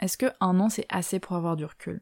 Est-ce que un an c'est assez pour avoir du recul?